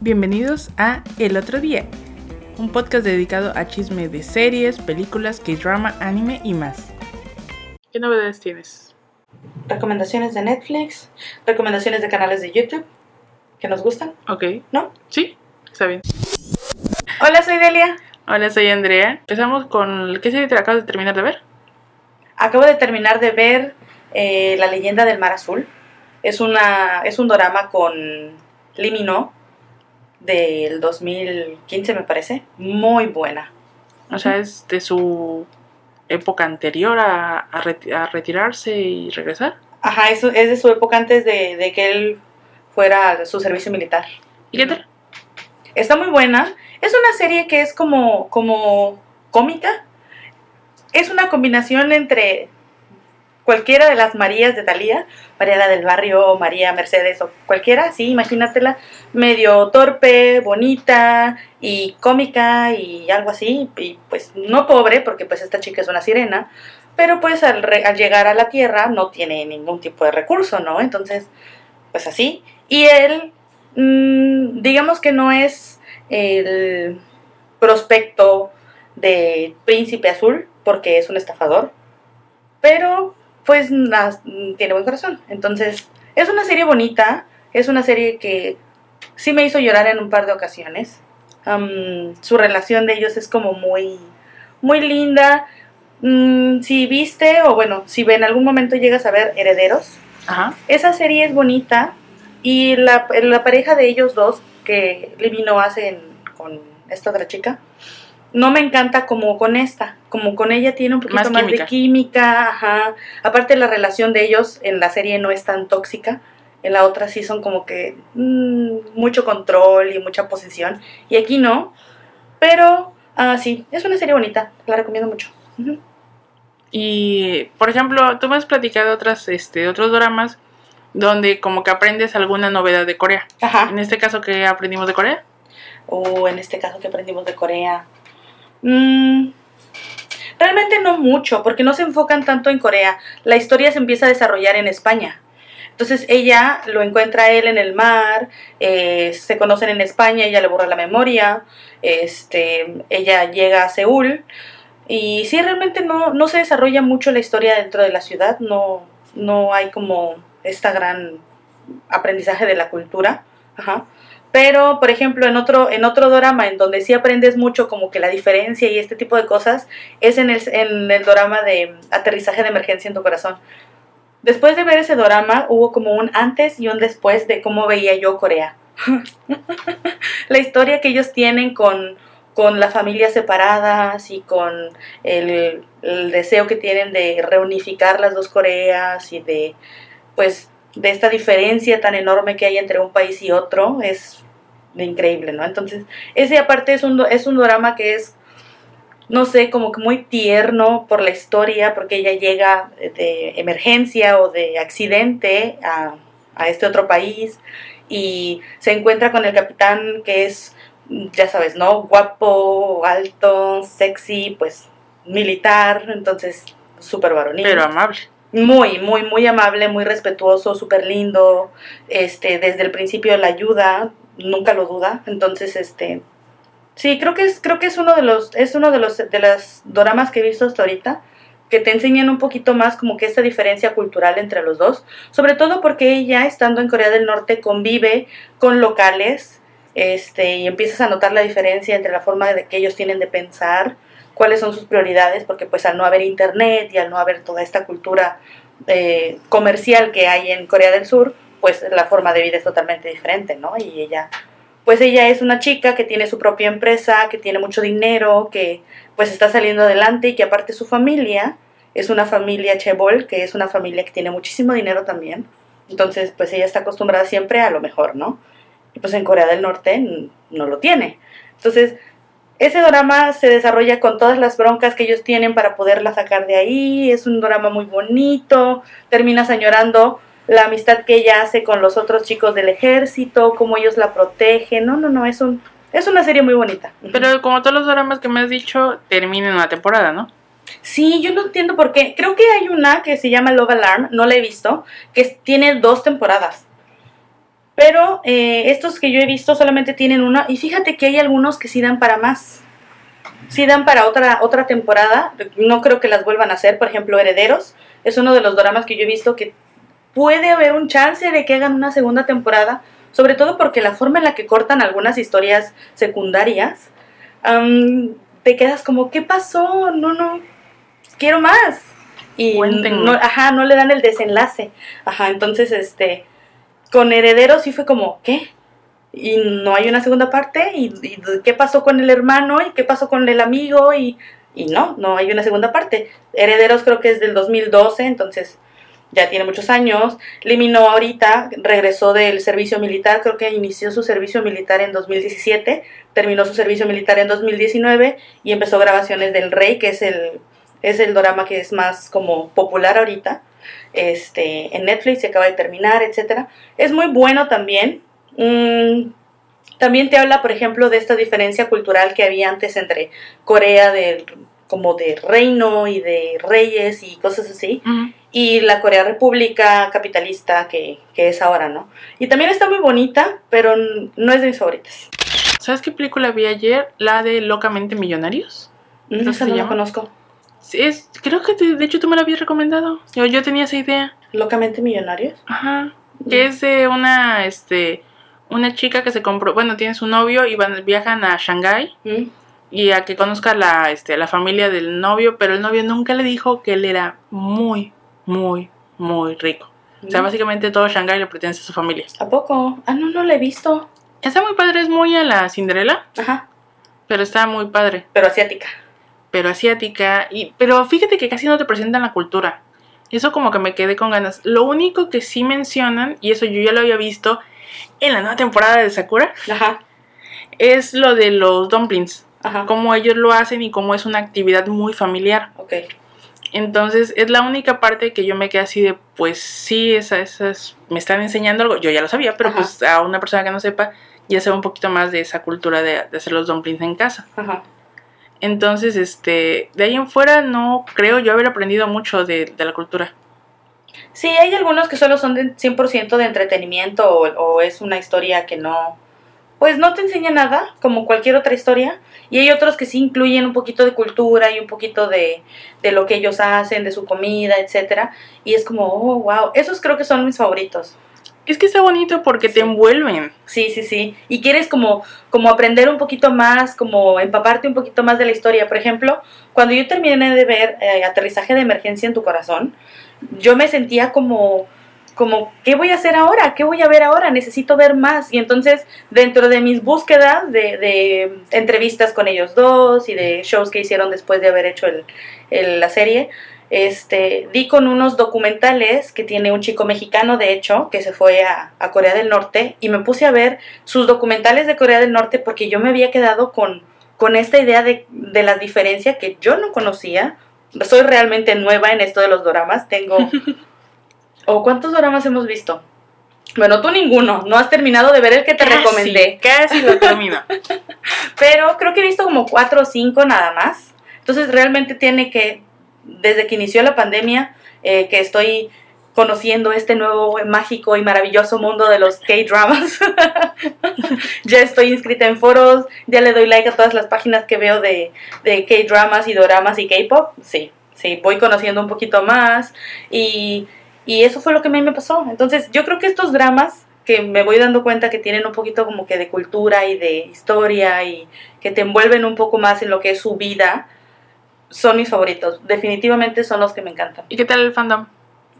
Bienvenidos a El Otro Día, un podcast dedicado a chisme de series, películas, K-drama, anime y más. ¿Qué novedades tienes? Recomendaciones de Netflix, recomendaciones de canales de YouTube que nos gustan, Ok, ¿no? sí, está bien. Hola, soy Delia. Hola, soy Andrea. Empezamos con... ¿Qué serie te acabas de terminar de ver? Acabo de terminar de ver eh, La leyenda del mar azul. Es, una, es un drama con Lee Min-ho del 2015, me parece. Muy buena. O sea, es de su época anterior a, a reti- a retirarse y regresar. Ajá, es, es de su época antes de, de que él fuera a su servicio militar. ¿Y qué tal? Está muy buena. Es una serie que es como, como cómica. Es una combinación entre cualquiera de las Marías de Talía, María la del barrio, María Mercedes o cualquiera, sí, imagínatela, medio torpe, bonita y cómica y algo así, y pues no pobre, porque pues esta chica es una sirena, pero pues al, re- al llegar a la tierra no tiene ningún tipo de recurso, ¿no? Entonces, pues así. Y él, mm, digamos que no es el prospecto de príncipe azul, porque es un estafador, pero pues nas- tiene buen corazón. Entonces, es una serie bonita, es una serie que sí me hizo llorar en un par de ocasiones. Su relación de ellos es como muy, muy linda. Mm, si viste, o bueno, si en algún momento llegas a ver Herederos, Ajá. esa serie es bonita y la, la pareja de ellos dos que Livino hace en- con esta otra chica no me encanta como con esta, como con ella tiene un poquito Más más, química. de química, ajá. Aparte la relación de ellos en la serie no es tan tóxica, en la otra sí son como que mm, mucho control y mucha posesión y aquí no, pero ah, sí, es una serie bonita, la recomiendo mucho. Y, por ejemplo, tú me has platicado otras, este, otros dramas donde como que aprendes alguna novedad de Corea. Ajá. En este caso, ¿qué aprendimos de Corea? o en este caso que aprendimos de Corea. Mm, realmente no mucho, porque no se enfocan tanto en Corea. La historia se empieza a desarrollar en España. Entonces ella lo encuentra a él en el mar, eh, se conocen en España, ella le borra la memoria, este, ella llega a Seúl y sí, realmente no, no se desarrolla mucho la historia dentro de la ciudad, no, no hay como esta gran aprendizaje de la cultura. Ajá. Pero, por ejemplo, en otro, en otro drama en donde sí aprendes mucho como que la diferencia y este tipo de cosas, es en el, en el drama de Aterrizaje de Emergencia en tu Corazón. Después de ver ese drama, hubo como un antes y un después de cómo veía yo Corea. la historia que ellos tienen con, con las familias separadas y con el, el deseo que tienen de reunificar las dos Coreas y de, pues, de esta diferencia tan enorme que hay entre un país y otro es increíble, ¿no? Entonces, ese aparte es un, es un drama que es, no sé, como que muy tierno por la historia, porque ella llega de emergencia o de accidente a, a este otro país y se encuentra con el capitán que es, ya sabes, ¿no? Guapo, alto, sexy, pues militar, entonces súper varonil. Pero amable. Muy, muy, muy amable, muy respetuoso, súper lindo. Este, desde el principio la ayuda, nunca lo duda. Entonces, este, sí, creo que es, creo que es uno de los, es uno de los, de las doramas que he visto hasta ahorita que te enseñan un poquito más como que esta diferencia cultural entre los dos, sobre todo porque ella estando en Corea del Norte convive con locales, este, y empiezas a notar la diferencia entre la forma de que ellos tienen de pensar, cuáles son sus prioridades, porque pues al no haber internet y al no haber toda esta cultura eh, comercial que hay en Corea del Sur, pues la forma de vida es totalmente diferente, ¿no? Y ella, pues ella es una chica que tiene su propia empresa, que tiene mucho dinero, que pues está saliendo adelante y que aparte su familia es una familia Chebol, que es una familia que tiene muchísimo dinero también. Entonces, pues ella está acostumbrada siempre a lo mejor, ¿no? Y pues en Corea del Norte no lo tiene. Entonces, ese drama se desarrolla con todas las broncas que ellos tienen para poderla sacar de ahí. Es un drama muy bonito. Terminas añorando la amistad que ella hace con los otros chicos del ejército, cómo ellos la protegen. No, no, no, es un es una serie muy bonita. Pero como todos los dramas que me has dicho, terminan una temporada, ¿no? Sí, yo no entiendo por qué. Creo que hay una que se llama Love Alarm, no la he visto, que tiene dos temporadas. Pero eh, estos que yo he visto solamente tienen una. Y fíjate que hay algunos que sí dan para más. Sí dan para otra, otra temporada. No creo que las vuelvan a hacer. Por ejemplo, Herederos. Es uno de los dramas que yo he visto que puede haber un chance de que hagan una segunda temporada. Sobre todo porque la forma en la que cortan algunas historias secundarias. am, te quedas como, ¿qué pasó? No, no. Quiero más. Y no, ajá, no le dan el desenlace. Ajá, entonces este con Herederos sí fue como, ¿qué? Y no hay una segunda parte, ¿y, y qué pasó con el hermano? ¿Y qué pasó con el amigo? Y, y no, no hay una segunda parte. Herederos creo que es del 2012, entonces ya tiene muchos años. Liminó ahorita, regresó del servicio militar, creo que inició su servicio militar en 2017, terminó su servicio militar en 2019 y empezó grabaciones del Rey, que es el, es el drama que es más como popular ahorita este, en Netflix, se acaba de terminar, etcétera. Es muy bueno también. Mm, también te habla, por ejemplo, de esta diferencia cultural que había antes entre Corea del como de reino y de reyes y cosas así, y la Corea República capitalista que, que es ahora, ¿no? Y también está muy bonita, pero no es de mis favoritas. ¿Sabes qué película vi ayer? La de Locamente Millonarios. Mm, ¿Cómo Esa se no la conozco. Sí, Es, creo que te- de hecho tú me la habías recomendado. Yo, yo tenía esa idea. Locamente Millonarios. Ajá. Que es de una, este, una chica que se compró, bueno, tiene su novio y van, viajan a Shanghái Mm. Y a que conozca la, este, la familia del novio, pero el novio nunca le dijo que él era muy, muy, muy rico. O sea, Mm. básicamente todo Shanghái le pertenece a su familia. ¿A poco? Ah, no, no la he visto. Está muy padre, es muy a la Cinderela, Ajá, pero está muy padre. pero asiática. Pero asiática, y, pero fíjate que casi no te presentan la cultura. Eso como que me quedé con ganas. Lo único que sí mencionan, y eso yo ya lo había visto en la nueva temporada de Sakura, Ajá, es lo de los dumplings. Ajá. Cómo ellos lo hacen y cómo es una actividad muy familiar. Ok. Entonces es la única parte que yo me quedé así de, pues sí, esas, esas me están enseñando algo. Yo ya lo sabía, pero Ajá. pues a una persona que no sepa, ya sabe un poquito más de esa cultura de, de hacer los dumplings en casa. Ajá. Entonces, este, de ahí en fuera no creo yo haber aprendido mucho de, de la cultura. Sí, hay algunos que solo son de 100% de entretenimiento o, o es una historia que no, pues no te enseña nada, como cualquier otra historia. Y hay otros que sí incluyen un poquito de cultura y un poquito de, de lo que ellos hacen, de su comida, etcétera. Y es como, oh, wow, esos creo que son mis favoritos. Es que está bonito porque te envuelven. Sí, sí, sí. Y quieres como, como aprender un poquito más, como empaparte un poquito más de la historia. Por ejemplo, cuando yo terminé de ver eh, Aterrizaje de Emergencia en tu Corazón, yo me sentía como, como, ¿qué voy a hacer ahora? ¿Qué voy a ver ahora? Necesito ver más. Y entonces, dentro de mis búsquedas de, entrevistas con ellos dos y de shows que hicieron después de haber hecho la serie, este, di con unos documentales que tiene un chico mexicano, de hecho, que se fue a, a Corea del Norte y me puse a ver sus documentales de Corea del Norte porque yo me había quedado con, con esta idea de, de la diferencia que yo no conocía. Soy realmente nueva en esto de los doramas. Tengo... ¿O cuántos doramas hemos visto? Bueno, tú ninguno. No has terminado de ver el que te Casi, recomendé. Casi lo termino. Pero creo que he visto como cuatro o cinco nada más. Entonces realmente tiene que, desde que inició la pandemia, eh, que estoy conociendo este nuevo mágico y maravilloso mundo de los K-dramas. ya estoy inscrita en foros, ya le doy like a todas las páginas que veo de, de K-dramas y doramas y K-pop. Sí, sí, voy conociendo un poquito más y, y eso fue lo que a mí me pasó. Entonces yo creo que estos dramas que me voy dando cuenta que tienen un poquito como que de cultura y de historia y que te envuelven un poco más en lo que es su vida, son mis favoritos. Definitivamente son los que me encantan. ¿Y qué tal el fandom?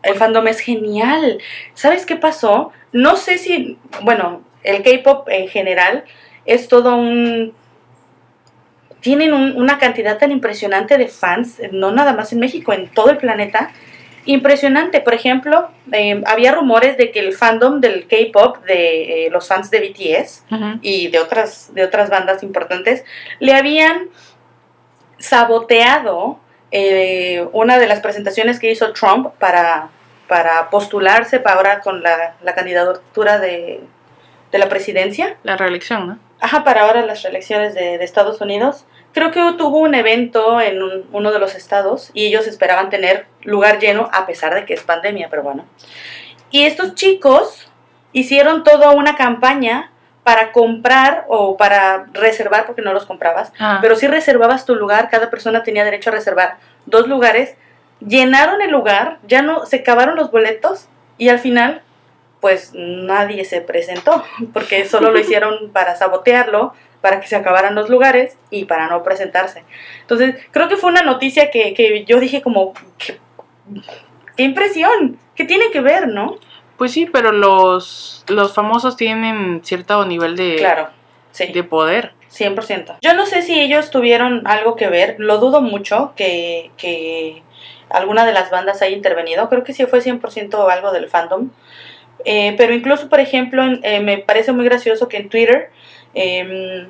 El fandom es genial. ¿Sabes qué pasó? No sé si, bueno, el K-pop en general es todo un... Tienen un- una cantidad tan impresionante de fans, no nada más en México, en todo el planeta. Impresionante. Por ejemplo, eh, había rumores de que el fandom del K-pop, de eh, los fans de BTS, y de otras, de otras bandas importantes, le habían saboteado eh, una de las presentaciones que hizo Trump para, para postularse para ahora con la, la candidatura de, de la presidencia. La reelección, ¿no? Ajá, para ahora las elecciones de, de Estados Unidos. Creo que tuvo un evento en un- uno de los estados y ellos esperaban tener lugar lleno a pesar de que es pandemia, pero bueno. Y estos chicos hicieron toda una campaña para comprar o para reservar, porque no los comprabas, Ah. pero si reservabas tu lugar, cada persona tenía derecho a reservar dos lugares, llenaron el lugar, ya no, se acabaron los boletos y al final, pues nadie se presentó, porque solo lo hicieron para sabotearlo, para que se acabaran los lugares y para no presentarse. Entonces, creo que fue una noticia que, que yo dije como, qué, qué impresión, ¿qué tiene que ver, no? Pues sí, pero los, los famosos tienen cierto nivel de, Claro, sí. de poder. 100%. Yo no sé si ellos tuvieron algo que ver, lo dudo mucho que, que alguna de las bandas haya intervenido, creo que sí fue 100% algo del fandom, Eh, pero incluso, por ejemplo, en- eh, me parece muy gracioso que en Twitter, em,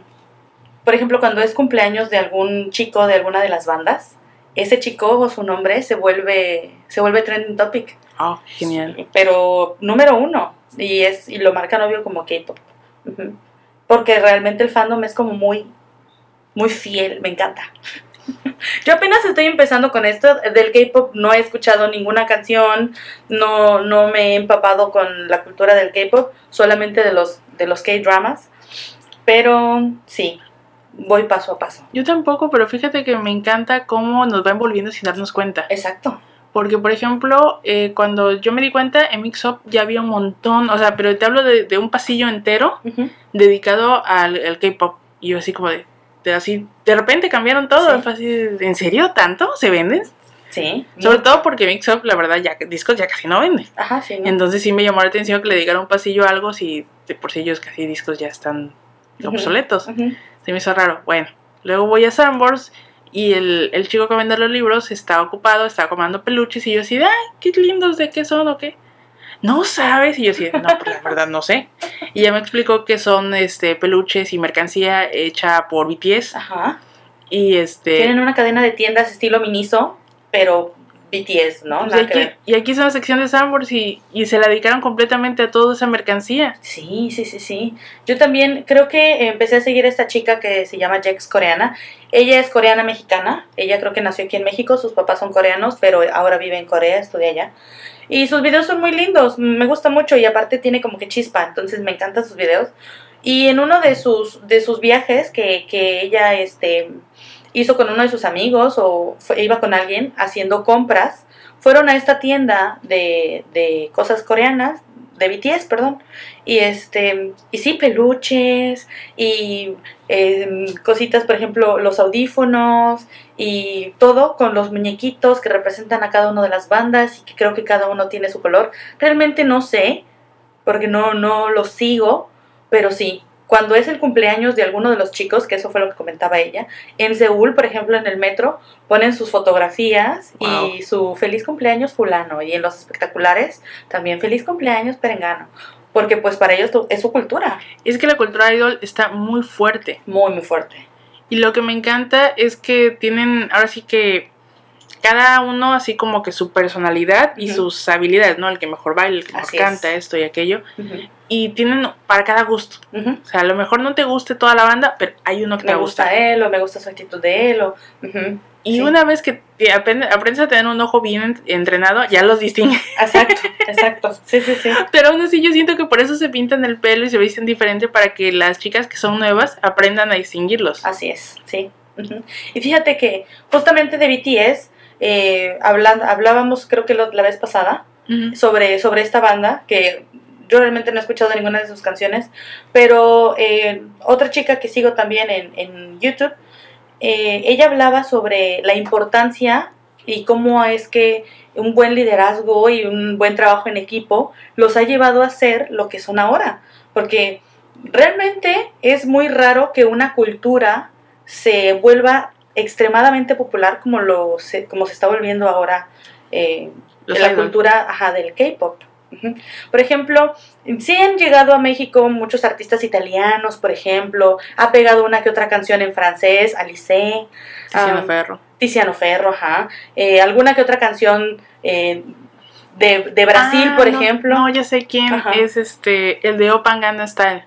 por ejemplo, cuando es cumpleaños de algún chico de alguna de las bandas, ese chico o su nombre se vuelve, se vuelve trending topic, Oh, genial. pero número uno, y, es, y lo marcan obvio como K-pop. Porque realmente el fandom es como muy, muy fiel, me encanta. Yo apenas estoy empezando con esto del K-pop, no he escuchado ninguna canción, no, no me he empapado con la cultura del K-pop, solamente de los, de los K-dramas, pero sí, voy paso a paso. Yo tampoco, pero fíjate que me encanta cómo nos va envolviendo sin darnos cuenta. Exacto. Porque, por ejemplo, eh, cuando yo me di cuenta, en Mix Up ya había un montón, o sea, pero te hablo de, de un pasillo entero dedicado al, al K-pop. Y yo así como de, de así, de repente cambiaron todo. Sí. Así ¿En serio tanto? ¿Se venden? Sí. Sobre todo porque Mix Up, la verdad, ya discos ya casi no venden. Ajá, sí. ¿no? Entonces sí me llamó la atención que le dedicaran un pasillo a algo si de por sí ellos casi discos ya están Ujú. obsoletos. Se me hizo raro. Bueno, luego voy a Sanborns y el, el chico que vende los libros está ocupado, está comiendo peluches y yo así, ay, qué lindos, ¿de qué son o qué? No sabes. Y yo así, no, pues la verdad no sé. Y ya me explicó que son este peluches y mercancía hecha por BTS. Ajá. Y este. Tienen una cadena de tiendas estilo Miniso, pero BTS, ¿no? pues, y, aquí, y aquí es una sección de Sanborns y, y se la dedicaron completamente a toda esa mercancía. Sí, sí, sí, sí. Yo también creo que empecé a seguir a esta chica que se llama Jex coreana. Ella es coreana mexicana. Ella creo que nació aquí en México. Sus papás son coreanos, pero ahora vive en Corea, estudia allá. Y sus videos son muy lindos. Me gusta mucho y aparte tiene como que chispa. Entonces me encantan sus videos. Y en uno de sus, de sus viajes que, que ella este, hizo con uno de sus amigos o iba con alguien haciendo compras, fueron a esta tienda de, de cosas coreanas, de BTS, perdón. Y este, y sí, peluches y em, cositas, por ejemplo, los audífonos y todo con los muñequitos que representan a cada una de las bandas y que creo que cada uno tiene su color. Realmente no sé, porque no, no lo sigo, pero sí. Cuando es el cumpleaños de alguno de los chicos, que eso fue lo que comentaba ella, en Seúl, por ejemplo, en el metro, ponen sus fotografías Wow. y su feliz cumpleaños fulano. Y en los espectaculares, también feliz cumpleaños perengano. Porque pues para ellos es su cultura, Es que la cultura idol está muy fuerte. muy, muy fuerte. Y lo que me encanta es que tienen, ahora sí que cada uno así como que su personalidad y sus habilidades, ¿no? El que mejor baila, el que mejor Así es. canta, esto y aquello. Y tienen para cada gusto. O sea, a lo mejor no te guste toda la banda, pero hay uno que Me te gusta gusta. él o me gusta su actitud de él o... Y sí. una vez que te aprende- aprendes a tener un ojo bien en- entrenado, ya los distingues. Exacto, exacto. Sí, sí, sí. Pero aún así yo siento que por eso se pintan el pelo y se visten diferente para que las chicas que son nuevas aprendan a distinguirlos. Así es, sí. Y fíjate que justamente de BTS, eh, hablan- hablábamos creo que lo- la vez pasada, sobre, sobre esta banda, que yo realmente no he escuchado ninguna de sus canciones, pero eh, otra chica que sigo también en, en YouTube, eh, ella hablaba sobre la importancia y cómo es que un buen liderazgo y un buen trabajo en equipo los ha llevado a ser lo que son ahora, porque realmente es muy raro que una cultura se vuelva extremadamente popular como, lo se, como se está volviendo ahora eh, la cultura ajá, del K-pop. Por ejemplo, sí han llegado a México muchos artistas italianos, por ejemplo, ha pegado una que otra canción en francés, Alice, Tiziano ah, Ferro. Tiziano Ferro, ajá, eh, alguna que otra canción eh, de, de Brasil, Ah, por no, ejemplo, No, ya sé quién Ajá. es este, el de Open Gangnam Style.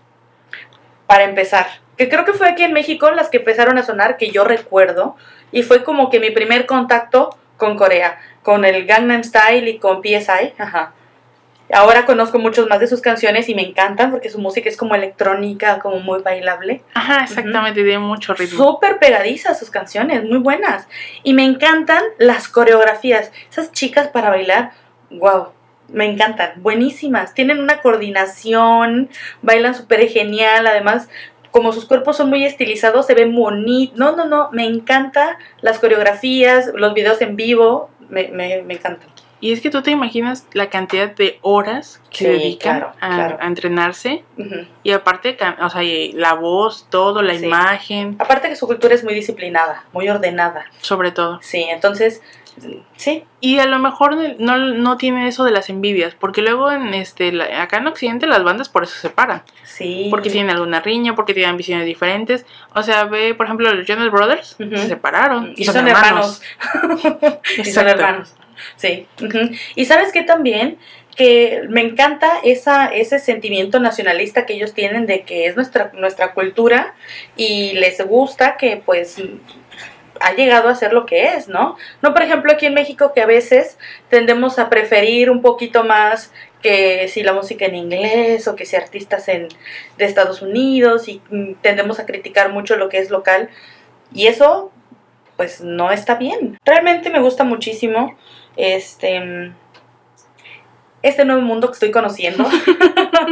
para empezar. Que creo que fue aquí en México las que empezaron a sonar, que yo recuerdo, y fue como que mi primer contacto con Corea, con el Gangnam Style y con PSI, ajá. Ahora conozco muchos más de sus canciones y me encantan porque su música es como electrónica, como muy bailable. Ajá, exactamente, tiene mucho ritmo. Súper pegadizas sus canciones, muy buenas. Y me encantan las coreografías. Esas chicas para bailar, wow, me encantan, buenísimas. Tienen una coordinación, bailan súper genial. Además, como sus cuerpos son muy estilizados, se ven bonitos. No, no, no, me encanta las coreografías, los videos en vivo, me, me, me encantan. Y es que tú te imaginas la cantidad de horas que Sí, dedican claro, a, claro. a entrenarse. Y aparte, o sea, la voz, todo, la Sí. imagen, Aparte que su cultura es muy disciplinada, muy ordenada. sobre todo. Sí, entonces, sí, Y a lo mejor no, no tiene eso de las envidias, porque luego en este la- acá en Occidente las bandas por eso se paran. sí. Porque tienen alguna riña, porque tienen ambiciones diferentes. O sea, ve, por ejemplo, los Jonas Brothers se separaron. Y son hermanos. y son hermanos. Sí. Y sabes que también que me encanta esa, ese sentimiento nacionalista que ellos tienen de que es nuestra, nuestra cultura y les gusta que pues ha llegado a ser lo que es, ¿no? No, por ejemplo, aquí en México que a veces tendemos a preferir un poquito más que si la música en inglés o que si artistas en, de Estados Unidos y mm, tendemos a criticar mucho lo que es local y eso pues no está bien. Realmente me gusta muchísimo este este nuevo mundo que estoy conociendo.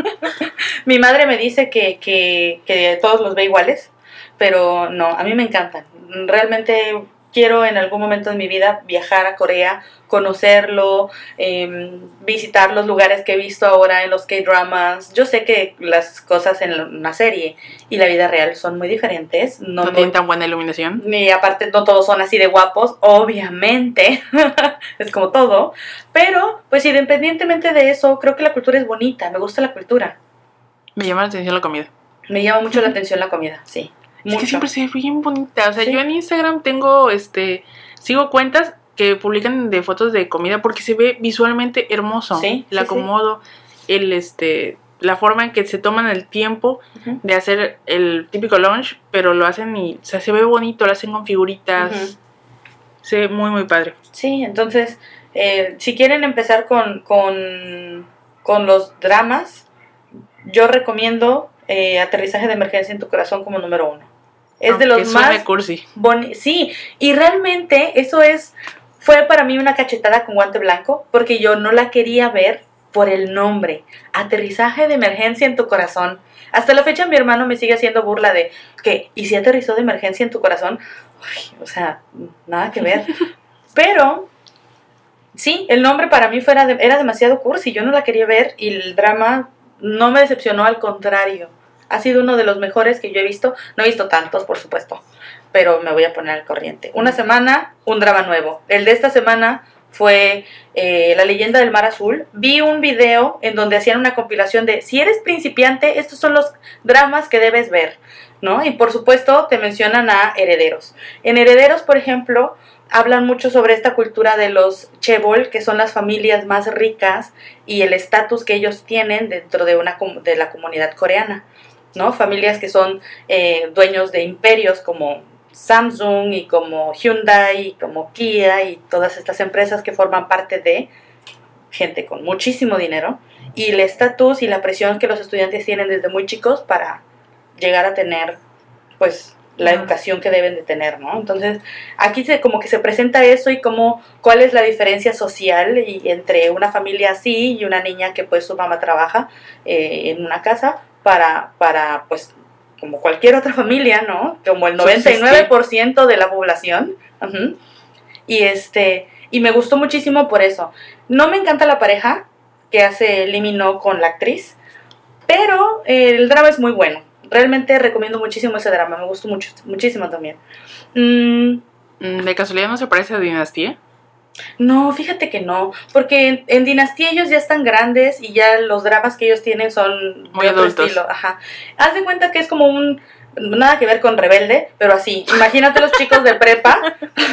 Mi madre me dice que, que, que todos los ve iguales, pero no, a mí me encantan. Realmente quiero en algún momento de mi vida viajar a Corea, conocerlo, eh, visitar los lugares que he visto ahora en los K-dramas. Yo sé que las cosas en una serie y la vida real son muy diferentes. No, No, no- tienen tan buena iluminación. ni aparte no todos son así de guapos, obviamente, es como todo, pero pues independientemente de eso, creo que la cultura es bonita, me gusta la cultura, Me llama la atención la comida. me llama mucho la atención la comida, sí, Es mucho. que siempre se ve bien bonita. O sea, Sí. yo en Instagram tengo, este, sigo cuentas que publican de fotos de comida porque se ve visualmente hermoso. Sí, el sí, acomodo, el, este, la forma en que se toman el tiempo Ujú. de hacer el típico lunch, pero lo hacen y, o sea, se ve bonito, lo hacen con figuritas. Ujú. Se ve muy, muy padre. Sí, entonces, eh, si quieren empezar con, con, con los dramas, yo recomiendo eh, Aterrizaje de Emergencia en tu Corazón como número uno. Es de los más cursi. Sí, y realmente eso es, fue para mí una cachetada con guante blanco, porque yo no la quería ver por el nombre, aterrizaje de emergencia en tu corazón. Hasta la fecha mi hermano me sigue haciendo burla de que, ¿y si aterrizó de emergencia en tu corazón? O sea, nada que ver. Pero, sí, el nombre para mí fuera de- era demasiado cursi, yo no la quería ver y el drama no me decepcionó, al contrario. Ha sido uno de los mejores que yo he visto. No he visto tantos, por supuesto, pero me voy a poner al corriente. Una semana, un drama nuevo. El de esta semana fue eh, La leyenda del mar azul. Vi un video en donde hacían una compilación de si eres principiante, estos son los dramas que debes ver, ¿no? Y por supuesto te mencionan a herederos. En herederos, por ejemplo, hablan mucho sobre esta cultura de los chebol, que son las familias más ricas y el estatus que ellos tienen dentro de, una, de la comunidad coreana, ¿no? Familias que son eh, dueños de imperios como Samsung y como Hyundai y como Kia y todas estas empresas que forman parte de gente con muchísimo dinero y el estatus y la presión que los estudiantes tienen desde muy chicos para llegar a tener pues la educación que deben de tener, ¿no? Entonces, aquí se como que se presenta eso y como cuál es la diferencia social y entre una familia así y una niña que pues su mamá trabaja eh, en una casa para, para pues como cualquier otra familia, ¿no? Como el Subsistir. 99% de la población. Y este, y me gustó muchísimo por eso. No me encanta la pareja que hace Limino con la actriz, pero el drama es muy bueno. Realmente recomiendo muchísimo ese drama, me gustó mucho, muchísimo también. Mm, Mm, ¿De casualidad no se parece a Dinastía? No, fíjate que no, porque en, en Dinastía ellos ya están grandes y ya los dramas que ellos tienen son de Muy otro adultos. estilo. Ajá. Haz de cuenta que es como un nada que ver con rebelde, pero así. Imagínate los chicos de prepa,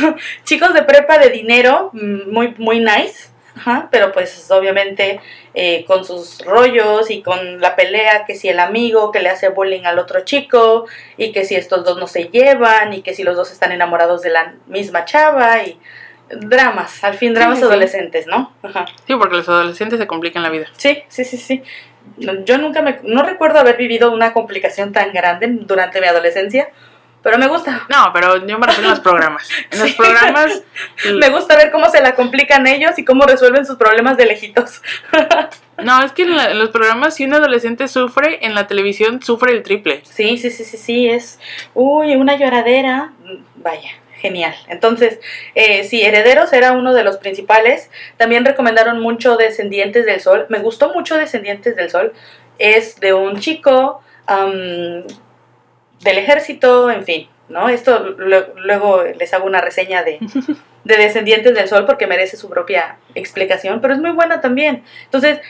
chicos de prepa de dinero, mm, muy muy nice. Ajá, pero pues obviamente eh, con sus rollos y con la pelea, que si el amigo que le hace bullying al otro chico y que si estos dos no se llevan y que si los dos están enamorados de la misma chava y dramas, al fin dramas sí, sí. adolescentes, ¿no? Ajá. Sí, porque los adolescentes se complican la vida. Sí, sí, sí, sí. Yo nunca me, no recuerdo haber vivido una complicación tan grande durante mi adolescencia, pero me gusta. No, pero yo me refiero a los programas. En los Sí. programas. Me gusta ver cómo se la complican ellos y cómo resuelven sus problemas de lejitos. No, es que en, la- en los programas, si un adolescente sufre, en la televisión sufre el triple. Sí, sí, sí, sí, sí, es, uy, una lloradera, vaya, genial. Entonces, eh, sí, Herederos era uno de los principales. También recomendaron mucho Descendientes del Sol. Me gustó mucho Descendientes del Sol. Es de un chico del ejército, en fin, ¿no? Esto lo- luego les hago una reseña de, de Descendientes del Sol porque merece su propia explicación, pero es muy buena también. Entonces,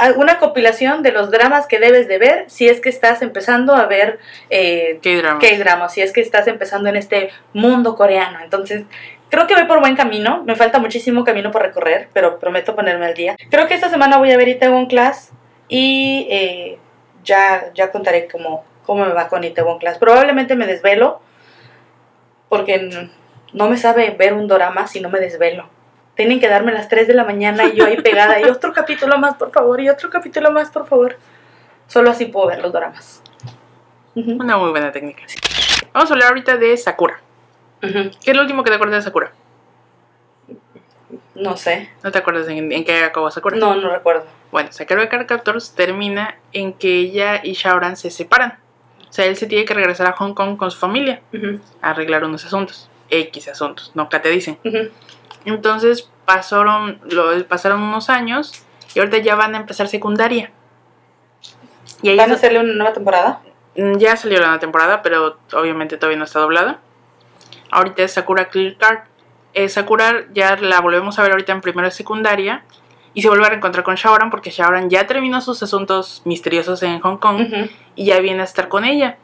a- una compilación de los dramas que debes de ver si es que estás empezando a ver eh, Qué drama. K-drama, si es que estás empezando en este mundo coreano. Entonces, creo que voy por buen camino. Me falta muchísimo camino por recorrer, pero prometo ponerme al día. Creo que esta semana voy a ver Itaewon Class y eh, ya, ya contaré cómo, cómo me va con Itaewon Class. Probablemente me desvelo porque no me sabe ver un drama si no me desvelo. Tienen que darme las 3 de la mañana y yo ahí pegada y otro capítulo más, por favor, y otro capítulo más, por favor. Solo así puedo ver los dramas. Una muy buena técnica. Vamos a hablar ahorita de Sakura. ¿Qué es lo último que te acuerdas de Sakura? No sé. ¿No te acuerdas en, en qué acabó Sakura? No, no recuerdo. Bueno, Sakura Card Captors termina en que ella y Shaoran se separan. O sea, él se tiene que regresar a Hong Kong con su familia a arreglar unos asuntos. X asuntos, que te dicen. ujú. Entonces pasaron, lo, pasaron unos años y ahorita ya van a empezar secundaria. Y ahí ¿Van a hacerle una nueva temporada? Mm, Ya salió la nueva temporada, pero obviamente todavía no está doblada. Ahorita es Sakura Clear Card. Eh, Sakura ya la volvemos a ver ahorita en primero de secundaria. Y se vuelve a reencontrar con Shaoran porque Shaoran ya terminó sus asuntos misteriosos en Hong Kong y ya viene a estar con ella.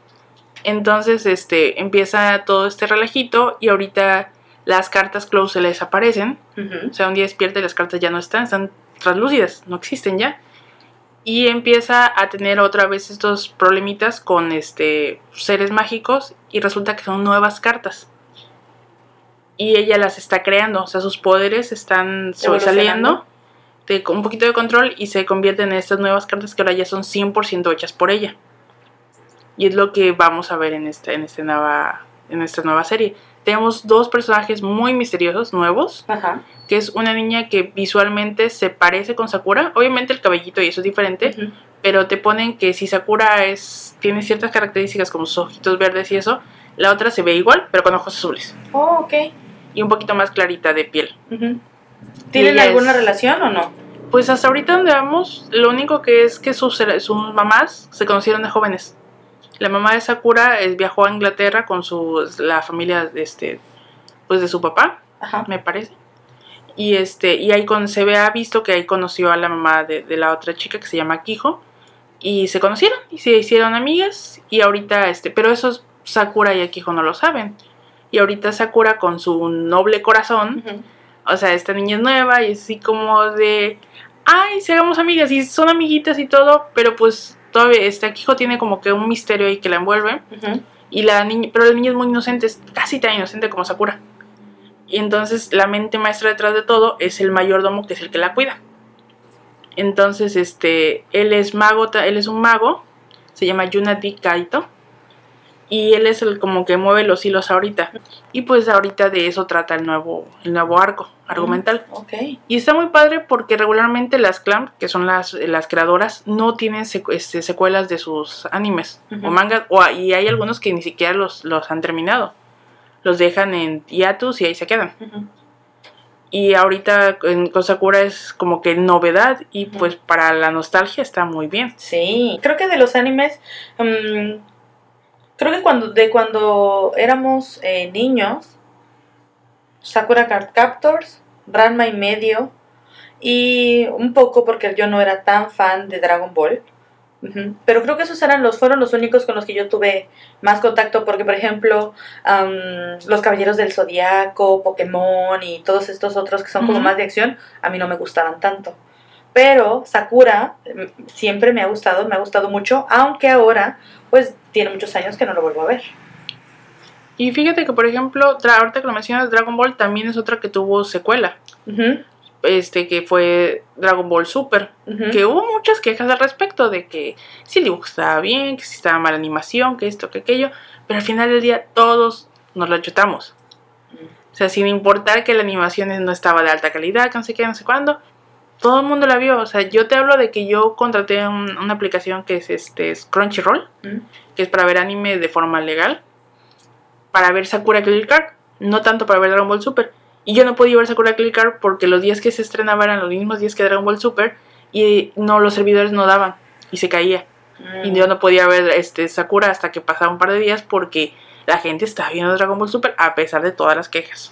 Entonces, este, empieza todo este relajito y ahorita las cartas close se le desaparecen. Ujú. O sea, un día despierta y las cartas ya no están, están translúcidas, no existen ya. Y empieza a tener otra vez estos problemitas con este seres mágicos y resulta que son nuevas cartas. Y ella las está creando, o sea, sus poderes están sobresaliendo de un poquito de control y se convierten en estas nuevas cartas que ahora ya son 100% hechas por ella. Y es lo que vamos a ver en esta, en esta, nueva, en esta nueva serie. Tenemos dos personajes muy misteriosos, nuevos, Ajá. que es una niña que visualmente se parece con Sakura. Obviamente el cabellito y eso es diferente, pero te ponen que si Sakura es tiene ciertas características como sus ojitos verdes y eso, la otra se ve igual, pero con ojos azules Oh, ok. y un poquito más clarita de piel. Ujú. ¿Tienen alguna es- relación o no? Pues hasta ahorita donde vamos, lo único que es que sus, sus mamás se conocieron de jóvenes. La mamá de Sakura eh, viajó a Inglaterra con su, la familia de este, pues de su papá, Ajá. me parece. Y este, y ahí con, se ve ha visto que ahí conoció a la mamá de, de la otra chica que se llama Kijo. Y se conocieron y se hicieron amigas. Y ahorita, este, pero esos Sakura y Kijo no lo saben. Y ahorita Sakura con su noble corazón o sea, esta niña es nueva y es así como de, ay, seamos amigas y son amiguitas y todo, pero pues todavía este Akijo tiene como que un misterio ahí que la envuelve y la niña, pero la niña es muy inocente, es casi tan inocente como Sakura. Y entonces la mente maestra detrás de todo es el mayordomo que es el que la cuida. Entonces, este, él es mago, él es un mago, se llama Yunati Kaito. Y él es el como que mueve los hilos ahorita. Y pues ahorita de eso trata el nuevo, el nuevo arco argumental. Ok. Y está muy padre porque regularmente las Clamp, que son las, las creadoras, no tienen secu- este, secuelas de sus animes o mangas. O, y hay algunos que ni siquiera los, los han terminado. Los dejan en hiatus y ahí se quedan. Y ahorita en, con Sakura es como que novedad y pues para la nostalgia está muy bien. Sí. Creo que de los animes. mm, creo que cuando de cuando éramos eh, niños. Sakura Card Captors, Ranma y medio. Y un poco porque yo no era tan fan de Dragon Ball. Pero creo que esos eran los, fueron los únicos con los que yo tuve más contacto. Porque, por ejemplo, am, Los Caballeros del Zodiaco, Pokémon y todos estos otros que son como más de acción, a mí no me gustaban tanto. Pero Sakura mm, siempre me ha gustado, me ha gustado mucho. Aunque ahora, pues, tiene muchos años que no lo vuelvo a ver. Y fíjate que, por ejemplo, ahorita que lo mencionas, Dragon Ball también es otra que tuvo secuela. Ujú, Este, que fue Dragon Ball Super. ujú. Que hubo muchas quejas al respecto de que si el dibujo estaba bien, que si estaba mala animación, que esto, que aquello. Pero al final del día todos nos lo chutamos. O sea, sin importar que la animación no estaba de alta calidad, que no sé qué, no sé cuándo. Todo el mundo la vio. O sea, yo te hablo de que yo contraté un- una aplicación que es este es Crunchyroll, que es para ver anime de forma legal. Para ver Sakura Card Card, no tanto para ver Dragon Ball Super. Y yo no podía ver Sakura Card Card porque los días que se estrenaba eran los mismos días que DragonAll Super y no los servidores no daban y se caía. Y yo no podía ver este Sakura hasta que pasaba un par de días porque la gente estaba viendo Dragon Ball Super a pesar de todas las quejas.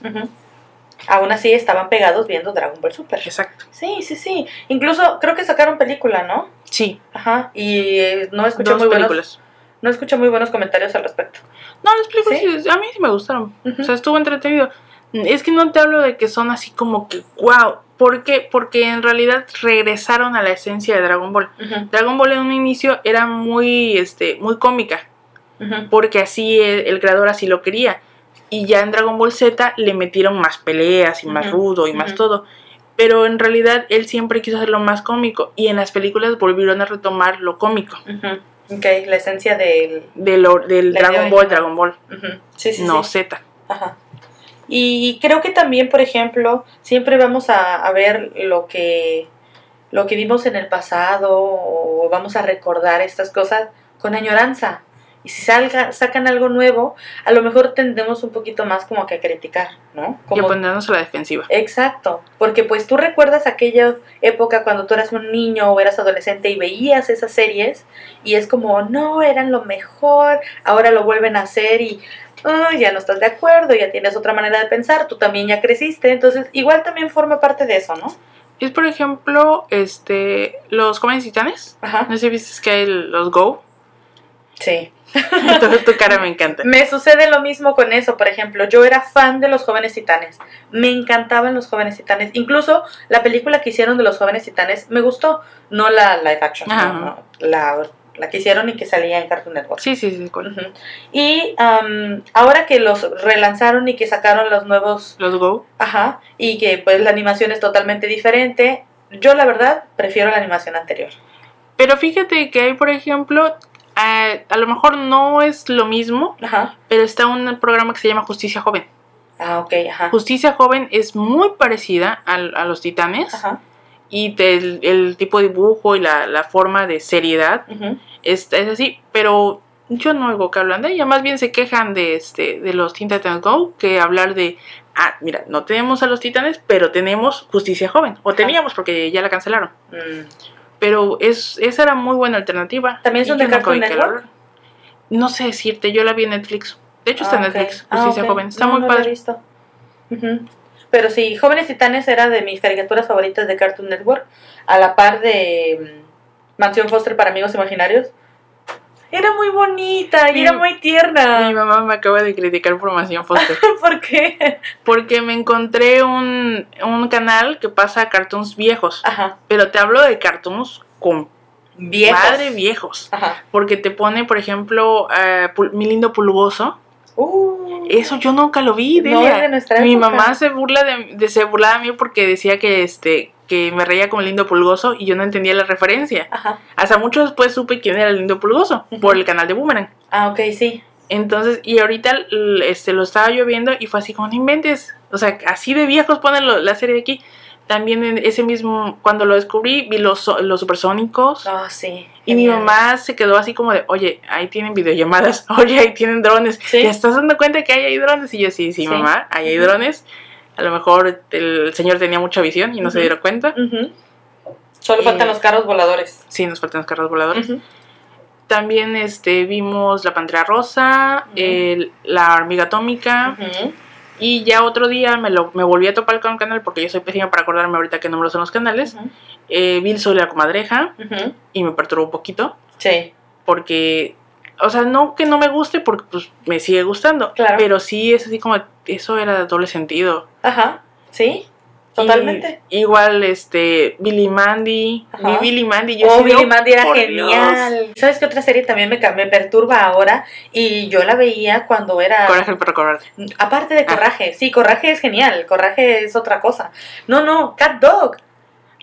Aún así estaban pegados viendo Dragon Ball Super. Exacto. Sí, sí, sí. Incluso creo que sacaron película, ¿no? Sí, Ajá. Y eh, no escuché dos muy buenos, películas. no escuché muy buenos comentarios al respecto. No, las películas ¿Sí? a mí sí me gustaron. O sea, estuvo entretenido. Es que no te hablo de que son así como que wow. ¿Por qué? Porque en realidad regresaron a la esencia de Dragon Ball. Dragon Ball en un inicio era muy, este, muy cómica. porque así el, el creador así lo quería. Y ya en Dragon Ball Z le metieron más peleas y más rudo y más todo. Pero en realidad él siempre quiso hacerlo más cómico y en las películas volvieron a retomar lo cómico Ujú. Ok, la esencia del... del idea Dragon Ball. Dragon Ball. Sí, sí, no sí. Z. Ajá. Y creo que también, por ejemplo, siempre vamos a, a ver lo que, lo que vimos en el pasado o vamos a recordar estas cosas con añoranza. Y si salga, sacan algo nuevo, a lo mejor tendemos un poquito más como que a criticar, ¿no? Y Como, a ponernos a la defensiva. Exacto, porque pues tú recuerdas aquella época cuando tú eras un niño o eras adolescente y veías esas series y es como, no, eran lo mejor, ahora lo vuelven a hacer y ah, ya no estás de acuerdo, ya tienes otra manera de pensar, tú también ya creciste, entonces igual también forma parte de eso, ¿no? Es por ejemplo, este, los jóvenes titanes. Ajá. No sé si viste que hay los Go. Sí. tu, tu cara me encanta. Me sucede lo mismo con eso, por ejemplo, yo era fan de los jóvenes titanes, me encantaban los jóvenes titanes, incluso la película que hicieron de los jóvenes titanes me gustó, no la live action, no, no, la, la que hicieron y que salía en Cartoon Network. Sí, sí, sí. Ujú. Y am, ahora que los relanzaron y que sacaron los nuevos, Los Go. ajá, y que pues la animación es totalmente diferente, yo la verdad prefiero la animación anterior. Pero fíjate que hay, por ejemplo, a, a lo mejor no es lo mismo, Ajá. pero está un programa que se llama Justicia Joven. Ah, ok, ajá. Justicia Joven es muy parecida al- a, los titanes Ajá. y el, el tipo de dibujo y la, la forma de seriedad es, es así, pero yo no oigo que hablan de ella, más bien se quejan de, este, de los Teen Titans Go que hablar de, ah, mira, no tenemos a los titanes, pero tenemos Justicia Joven, o teníamos porque ya la cancelaron. Mm. Pero es, esa era muy buena alternativa. ¿También son de Cartoon Network? No sé decirte, yo la vi en Netflix. De hecho está Ah, en ok. Netflix, Ah, Justicia ok. Joven. Está No, muy no la he padre. visto. Pero sí, Jóvenes Titanes era de mis caricaturas favoritas de Cartoon Network, a la par de mm, Mansión Foster para Amigos Imaginarios. Era muy bonita y Mi- era muy Mi tierna. mamá me acaba de criticar por Mansión Foster. ¿Por qué? porque me encontré un, un canal que pasa cartoons viejos. Ajá. Pero te hablo de cartoons con Viejos. madre viejos. Ajá. Porque te pone, por ejemplo, eh, Mi Lindo Pulgoso. Uh, Eso yo nunca lo vi, No, de nuestra Mi época. mamá se burla de, de- se burlaba de mí porque decía que este que me reía como el lindo pulgoso y yo no entendía la referencia. Ajá. Hasta mucho después supe quién era el lindo pulgoso por el canal de Boomerang. Ah, ok, sí. Entonces, y ahorita este lo estaba yo viendo y fue así como no inventes. O sea, así de viejos ponen lo- la serie de aquí. También en ese mismo, cuando lo descubrí, vi los, los supersónicos. Ah, sí. Y mi Genial. mamá se quedó así como de, oye, ahí tienen videollamadas, oye, ahí tienen drones. Sí. ¿Te estás dando cuenta que ahí hay drones? Y yo, sí, sí, Sí. mamá, ahí hay drones. A lo mejor el señor tenía mucha visión y no se dieron cuenta. Solo Eh, faltan los carros voladores. Sí, nos faltan los carros voladores. También este, vimos La Pantera Rosa, el- La Hormiga Atómica. Y ya otro día me, lo, me volví a topar con el canal porque yo soy pésima para acordarme ahorita qué números son los canales. Eh, vi el Sol y la Comadreja y me perturbó un poquito. Sí. porque, o sea, no que no me guste porque pues me sigue gustando, Claro. pero sí es así como, eso era de doble sentido. Ajá. Sí. Totalmente. Y- igual, este, Billy Mandy. Ajá. Mi Billy Mandy. Yo Oh, Billy Mandy era genial. ¿Sabes qué otra serie también me, me perturba ahora? Y yo la veía cuando era... Coraje el perro cobarde. Aparte de Ah. Coraje. Sí, Coraje es genial. Coraje es otra cosa. No, no, Cat Dog.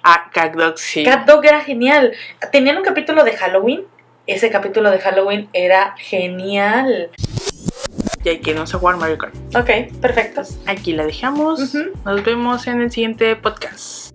Ah, Cat Dog, sí. Cat Dog era genial. Tenían un capítulo de Halloween. Ese capítulo de Halloween era genial. Y hay que no se jugar Mario Kart. Ok, perfecto. Aquí la dejamos. Nos vemos en el siguiente podcast.